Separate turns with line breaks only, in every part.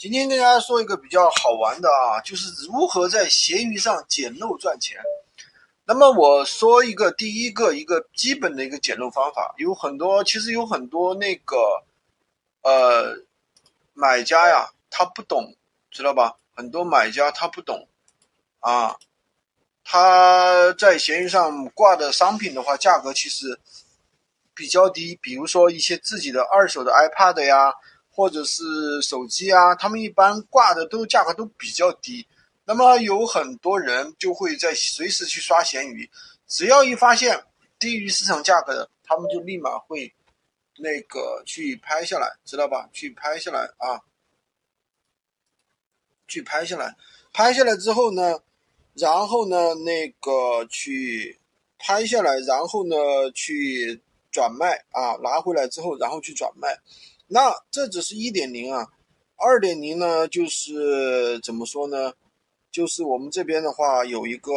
今天跟大家说一个比较好玩的啊，就是如何在闲鱼上捡漏赚钱。那么我说一个第一个一个基本的一个捡漏方法，有很多其实有很多那个呃买家呀，他不懂，知道吧？很多买家他不懂啊，他在闲鱼上挂的商品的话，价格其实比较低，比如说一些自己的二手的 iPad 呀。或者是手机啊，他们一般挂的都价格都比较低，那么有很多人就会在随时去刷闲鱼，只要一发现低于市场价格的，他们就立马会那个去拍下来，知道吧？去拍下来啊，去拍下来，拍下来之后呢，然后呢那个去拍下来，然后呢去转卖啊，拿回来之后，然后去转卖。那这只是一点零啊，二点零呢，就是怎么说呢？就是我们这边的话，有一个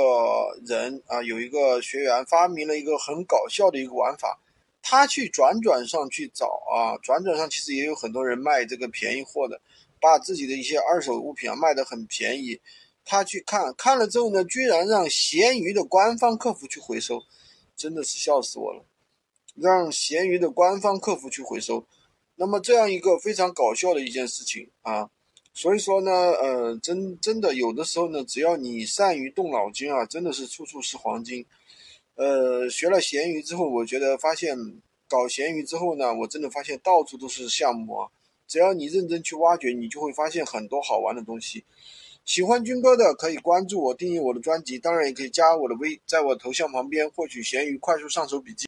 人啊，有一个学员发明了一个很搞笑的一个玩法，他去转转上去找啊，转转上其实也有很多人卖这个便宜货的，把自己的一些二手物品啊卖得很便宜，他去看看了之后呢，居然让闲鱼的官方客服去回收，真的是笑死我了，让闲鱼的官方客服去回收。那么这样一个非常搞笑的一件事情啊，所以说呢，呃，真真的有的时候呢，只要你善于动脑筋啊，真的是处处是黄金。呃，学了闲鱼之后，我觉得发现搞闲鱼之后呢，我真的发现到处都是项目啊，只要你认真去挖掘，你就会发现很多好玩的东西。喜欢军哥的可以关注我，订阅我的专辑，当然也可以加我的微，在我头像旁边获取闲鱼快速上手笔记。